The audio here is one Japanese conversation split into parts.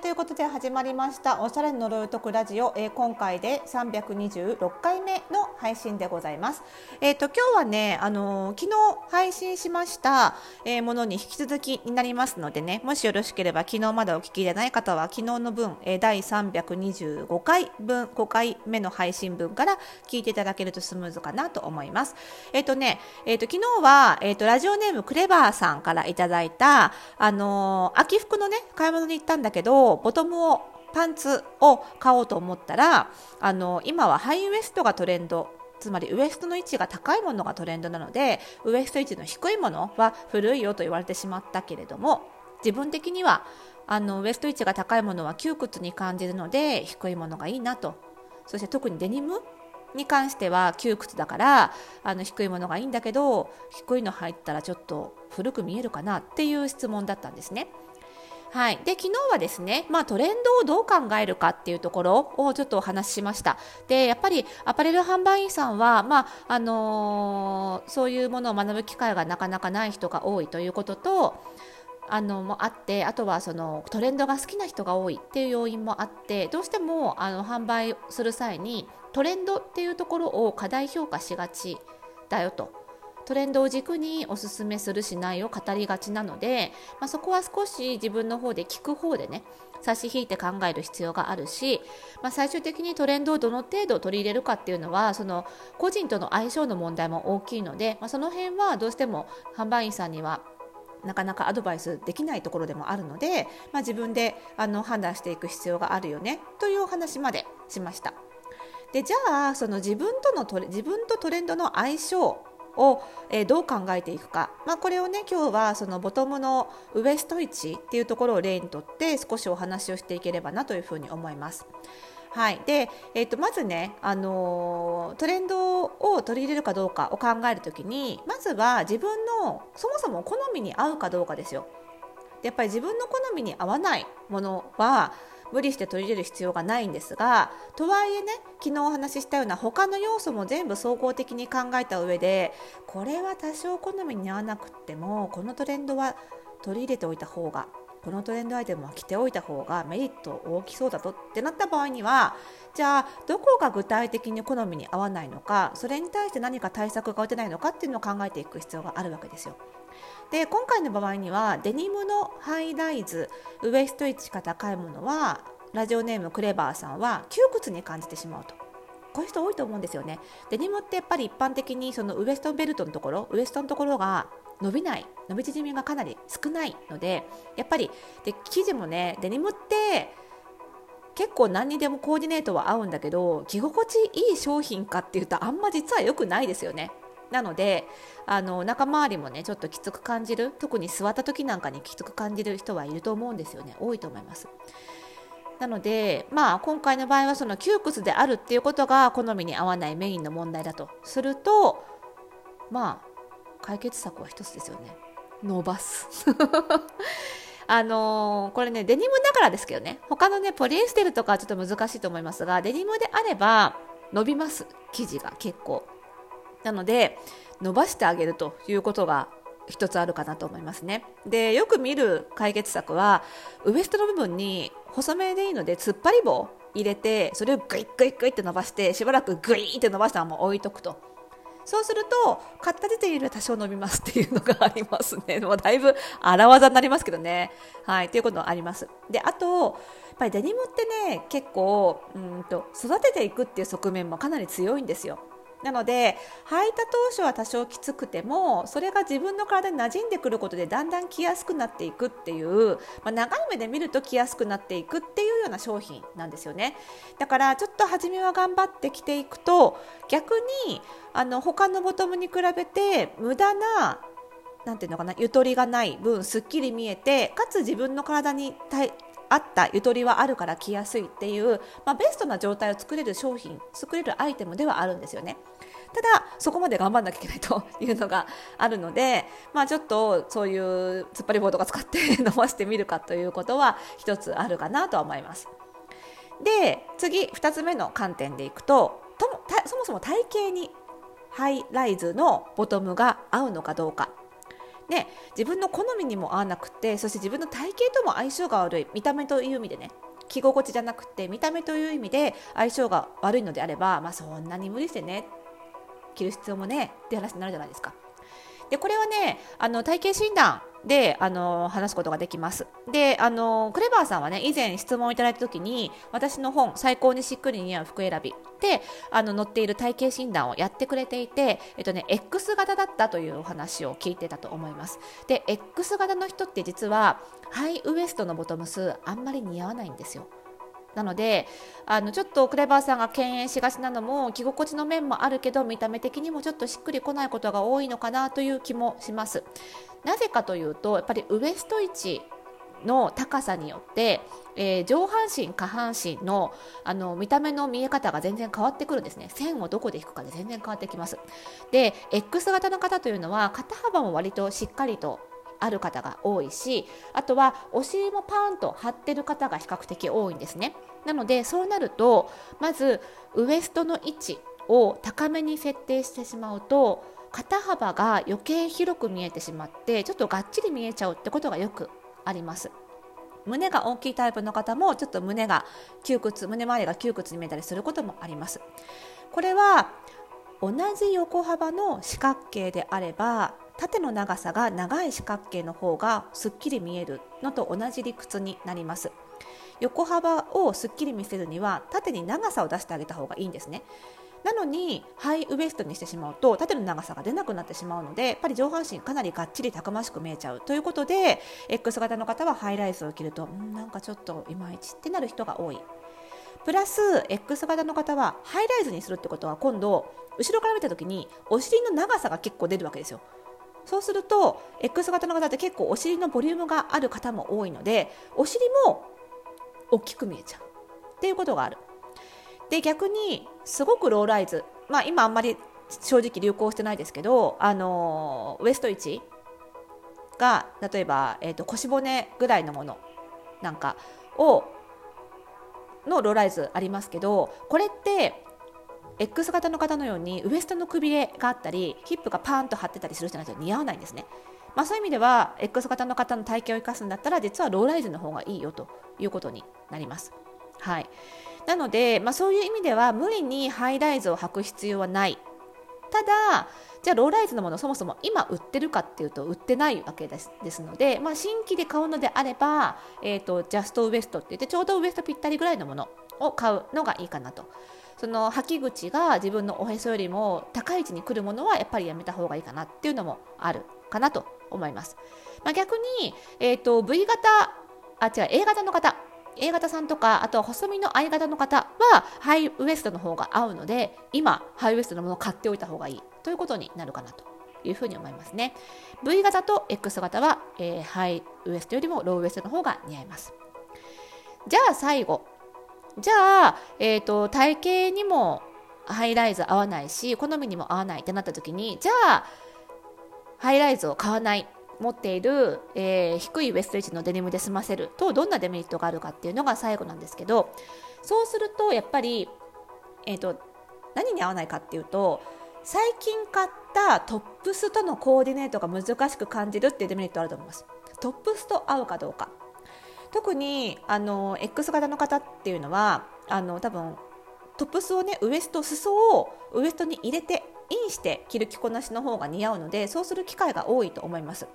ということで始まりましたおしゃれの呪いとくラジオ、えー、今回で326回目の配信でございます。えっ、ー、と今日はねあのー、昨日配信しました、えものに引き続きになりますのでねもしよろしければ昨日まだお聞きでない方は昨日の分、え第325回分5回目の配信分から聞いていただけるとスムーズかなと思います。えっ、とねえっ、と昨日はえっ、とラジオネームクレバーさんからいただいたあの秋服のね買い物に行ったんだけどボトムをパンツを買おうと思ったらあの今はハイウエストがトレンドつまりウエストの位置が高いものがトレンドなのでウエスト位置の低いものは古いよと言われてしまったけれども自分的にはあのウエスト位置が高いものは窮屈に感じるので低いものがいいなとそして特にデニムに関しては窮屈だからあの低いものがいいんだけど低いの入ったらちょっと古く見えるかなっていう質問だったんですね。はい、で昨日はですね、まあ、トレンドをどう考えるかっていうところをちょっとお話ししました。でやっぱりアパレル販売員さんは、まああのー、そういうものを学ぶ機会がなかなかない人が多いということとあのもあってあとはそのトレンドが好きな人が多いっていう要因もあってどうしてもあの販売する際にトレンドっていうところを過大評価しがちだよと。トレンドを軸におすすめするしないを語りがちなので、まあ、そこは少し自分の方で聞く方でね差し引いて考える必要があるし、まあ、最終的にトレンドをどの程度取り入れるかっていうのはその個人との相性の問題も大きいので、まあ、その辺はどうしても販売員さんにはなかなかアドバイスできないところでもあるので、まあ、自分であの判断していく必要があるよねというお話までしました。でじゃあその自分とのトレ自分とトレンドの相性を、えー、どう考えていくか、まあ、これをね今日はそのボトムのウエスト位置っていうところを例にとって少しお話をしていければなというふうに思います。はいでえー、とまずね、あのー、トレンドを取り入れるかどうかを考えるときにまずは自分のそもそも好みに合うかどうかですよ。でやっぱり自分の好みに合わないものは無理して取り入れる必要がないんですがとはいえね昨日お話ししたような他の要素も全部総合的に考えた上でこれは多少好みに合わなくてもこのトレンドは取り入れておいた方がこのトレンドアイテムは着ておいた方がメリット大きそうだとってなった場合にはじゃあどこが具体的に好みに合わないのかそれに対して何か対策が打てないのかっていうのを考えていく必要があるわけですよ。で今回の場合にはデニムのハイライズウエスト位置が高いものはラジオネームクレバーさんは窮屈に感じてしまうと。こういう人多いと思うんですよね。デニムってやっぱり一般的にそのウエストベルトのところウエストのところが伸びない伸び縮みがかなり少ないのでやっぱりで生地もねデニムって結構何にでもコーディネートは合うんだけど着心地いい商品かっていうとあんま実は良くないですよね。なのであの中周りもねちょっときつく感じる特に座った時なんかにきつく感じる人はいると思うんですよね。多いと思います。なので、まあ、今回の場合はその窮屈であるっていうことが好みに合わないメインの問題だと。するとまあ解決策は一つですよね。伸ばす。あのー、これねデニムだからですけどね。他のねポリエステルとかはちょっと難しいと思いますがデニムであれば伸びます。生地が結構。なので伸ばしてあげるということが一つあるかなと思いますね。でよく見る解決策はウエストの部分に細めでいいので突っ張り棒入れてそれをグイッグイッグイって伸ばしてしばらくグイって伸ばしたまま置いとくと。そうすると買った時点よりは多少伸びますっていうのがありますね。もうだいぶ荒技になりますけどね。はいということあります。であとやっぱりデニムってね結構うんと育てていくっていう側面もかなり強いんですよ。なので履いた当初は多少きつくてもそれが自分の体に馴染んでくることでだんだん着やすくなっていくっていう、まあ、長い目で見ると着やすくなっていくっていうような商品なんですよね。だからちょっと初めは頑張って着ていくと逆にあの他のボトムに比べて無駄ななていうのかなゆとりがない分すっきり見えてかつ自分の体にあったゆとりはあるから着やすいっていう、まあ、ベストな状態を作れる商品作れるアイテムではあるんですよね。ただそこまで頑張らなきゃいけないというのがあるので、まあ、ちょっとそういう突っ張り棒とか使って伸ばしてみるかということは一つあるかなとは思います。で次2つ目の観点でいくとともそもそも体型にハイライズのボトムが合うのかどうかね、自分の好みにも合わなくてそして自分の体型とも相性が悪い見た目という意味でね着心地じゃなくて見た目という意味で相性が悪いのであれば、まあ、そんなに無理してね着る必要もねって話になるじゃないですか。でこれはねあの体型診断であの話すことができます。であのクレバーさんはね以前質問をいただいた時に私の本「最高にしっくり似合う服選び」であの載っている体型診断をやってくれていて、えっとね、X 型だったというお話を聞いてたと思います。で X 型の人って実はハイウエストのボトムスあんまり似合わないんですよ。なのであのちょっとクレバーさんが敬遠しがちなのも着心地の面もあるけど見た目的にもちょっとしっくりこないことが多いのかなという気もします。なぜかというとやっぱりウエスト位置の高さによって、えー、上半身下半身のあの見た目の見え方が全然変わってくるんですね線をどこで引くかで全然変わってきますで X 型の方というのは肩幅も割としっかりとある方が多いしあとはお尻もパーンと張ってる方が比較的多いんですね。なのでそうなるとまずウエストの位置を高めに設定してしまうと肩幅が余計広く見えてしまってちょっとがっちり見えちゃうってことがよくあります。胸が大きいタイプの方もちょっと胸が窮屈胸周りが窮屈に見えたりすることもあります。これは同じ横幅の四角形であれば縦の長さが長い四角形の方がすっきり見えるのと同じ理屈になります。横幅をすっきり見せるには縦に長さを出してあげた方がいいんですね。なのにハイウエストにしてしまうと縦の長さが出なくなってしまうのでやっぱり上半身かなりがっちりたくましく見えちゃうということで X 型の方はハイライズを着るとんなんかちょっといまいちってなる人が多い。プラス X 型の方はハイライズにするってことは今度後ろから見た時にお尻の長さが結構出るわけですよ。そうすると X 型の方って結構お尻のボリュームがある方も多いのでお尻も大きく見えちゃう。っていうことがある。で逆にすごくローライズ、まあ、今あんまり正直流行してないですけど、あのウエスト位置が例えば、えーと、腰骨ぐらいのものなんかをのローライズありますけどこれって X 型の方のようにウエストのくびれがあったりヒップがパーンと張ってたりする人ないと似合わないんですね。まあ、そういう意味では X 型の方の体型を生かすんだったら実はローライズの方がいいよということになります。はい、なので、まあ、そういう意味では無理にハイライズを履く必要はない。ただじゃあローライズのものそもそも今売ってるかっていうと売ってないわけですですので、まあ、新規で買うのであれば、えーと、ジャストウエストって言ってちょうどウエストぴったりぐらいのものを買うのがいいかなと。その履き口が自分のおへそよりも高い位置に来るものはやっぱりやめた方がいいかなっていうのもあるかなと思います。まあ、逆に、えーと、V 型あ違う A 型の方 A 型さんとかあとは細身の I 型の方はハイウエストの方が合うので今ハイウエストのものを買っておいた方がいい。ということになるかなというふうに思いますね。V 型と X 型は、えー、ハイウエストよりもローウエストの方が似合います。じゃあ最後。じゃあ、えーと、体型にもハイライズ合わないし好みにも合わないってなった時にじゃあハイライズを買わない持っている、えー、低いウエスト位置のデニムで済ませるとどんなデメリットがあるかっていうのが最後なんですけどそうするとやっぱり、えーと、何に合わないかっていうと最近買ったトップスとのコーディネートが難しく感じるっていうデメリットあると思います。トップスと合うかどうか特にあの X 型の方っていうのはあの多分トップスをねウエスト裾をウエストに入れてインして着る着こなしの方が似合うのでそうする機会が多いと思います。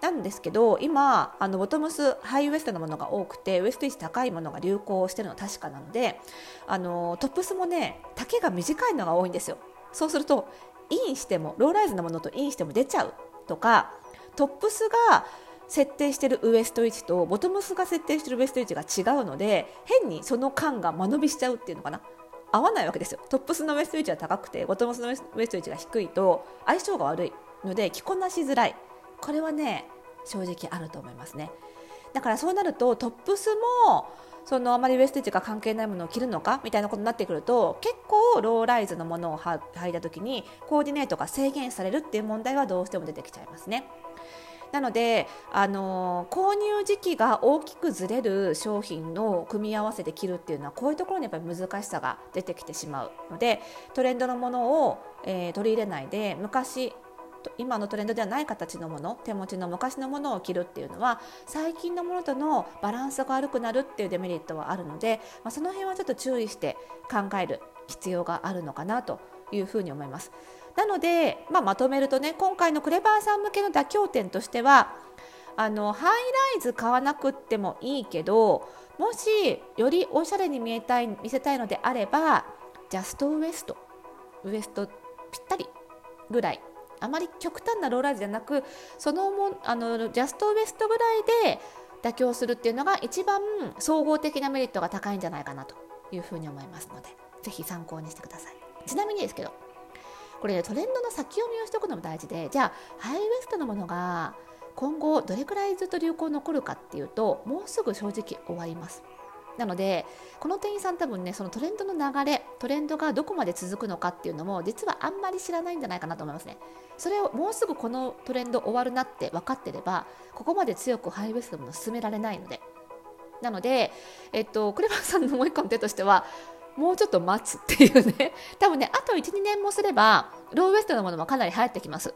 なんですけど今あのボトムスハイウエストのものが多くてウエスト位置高いものが流行してるのは確かなのであのトップスもね丈が短いのが多いんですよそうするとインしてもローライズのものとインしても出ちゃうとかトップスが設定しているウエスト位置とボトムスが設定しているウエスト位置が違うので変にその間が間延びしちゃうっていうのかな？合わないわけですよ。トップスのウエスト位置は高くてボトムスのウエスト位置が低いと相性が悪いので着こなしづらい。これはね正直あると思いますね。だからそうなるとトップスもそのあまりウエスト位置が関係ないものを着るのか？みたいなことになってくると結構ローライズのものを履いた時にコーディネートが制限されるっていう問題はどうしても出てきちゃいますね。なので、あの購入時期が大きくずれる商品の組み合わせで着るっていうのはこういうところにやっぱり難しさが出てきてしまうのでトレンドのものを、えー、取り入れないで昔今のトレンドではない形のもの手持ちの昔のものを着るっていうのは最近のものとのバランスが悪くなるっていうデメリットはあるので、まあ、その辺はちょっと注意して考える必要があるのかなというふうに思います。なので、まあ、まとめるとね今回のクレバーさん向けの妥協点としてはあのハイライズ買わなくってもいいけどもしよりおしゃれに見えたい見せたいのであればジャストウエストウエストぴったりぐらい。あまり極端なローラージじゃなくそのもあのジャストウエストぐらいで妥協するっていうのが一番総合的なメリットが高いんじゃないかなというふうに思いますのでぜひ参考にしてください。ちなみにですけどこれ、ね、トレンドの先読みをしておくのも大事でじゃあハイウエストのものが今後どれくらいずっと流行残るかっていうともうすぐ正直終わります。なのでこの店員さん多分ねそのトレンドの流れトレンドがどこまで続くのかっていうのも実はあんまり知らないんじゃないかなと思いますね。それをもうすぐこのトレンド終わるなって分かってればここまで強くハイウエストも進められないので。なので、えっと、クレバーさんのもう一個の手としてはもうちょっと待つっていうね 多分ねあと12年もすればローウエストのものもかなり流行ってきます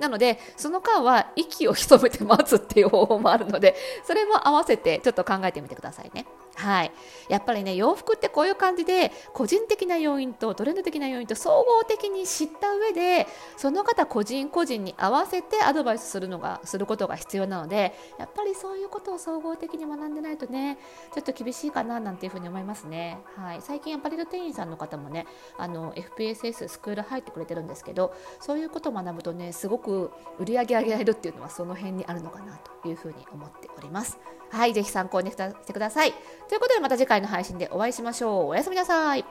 なのでその間は息を潜めて待つっていう方法もあるのでそれも合わせてちょっと考えてみてくださいね。はい、やっぱりね洋服ってこういう感じで個人的な要因とトレンド的な要因と総合的に知った上でその方個人個人に合わせてアドバイスするのがすることが必要なのでやっぱりそういうことを総合的に学んでないとねちょっと厳しいかななんていうふうに思いますね。はい、最近アパレル店員さんの方もねあの FPSS スクール入ってくれてるんですけどそういうことを学ぶとねすごく売り上げ上げられるっていうのはその辺にあるのかなというふうに思っております。はい、ぜひ参考にしてください。ということでまた次回の配信でお会いしましょう。おやすみなさい。